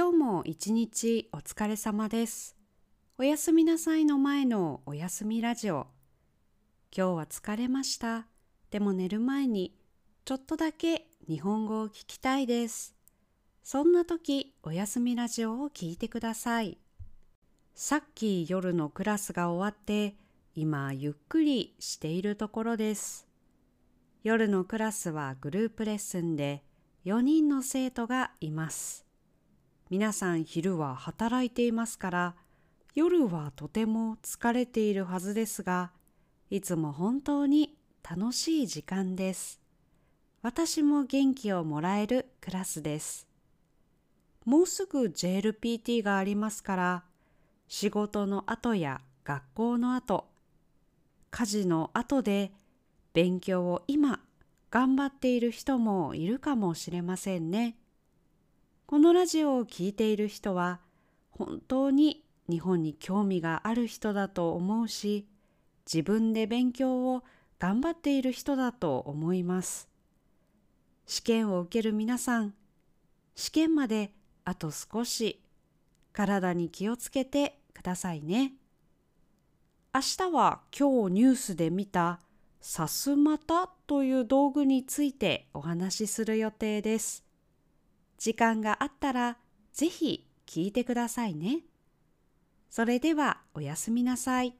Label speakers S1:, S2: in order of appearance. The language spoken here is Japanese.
S1: 今日も一日お疲れ様です。おやすみなさいの前のおやすみラジオ。今日は疲れました。でも寝る前にちょっとだけ日本語を聞きたいです。そんな時、おやすみラジオを聞いてください。さっき夜のクラスが終わって、今ゆっくりしているところです。夜のクラスはグループレッスンで4人の生徒がいます。皆さん昼は働いていますから、夜はとても疲れているはずですが、いつも本当に楽しい時間です。私も元気をもらえるクラスです。もうすぐ JLPT がありますから、仕事の後や学校の後、家事の後で勉強を今頑張っている人もいるかもしれませんね。このラジオを聴いている人は本当に日本に興味がある人だと思うし、自分で勉強を頑張っている人だと思います。試験を受ける皆さん、試験まであと少し体に気をつけてくださいね。明日は今日ニュースで見たさすまたという道具についてお話しする予定です。時間があったらぜひ聞いてくださいね。それではおやすみなさい。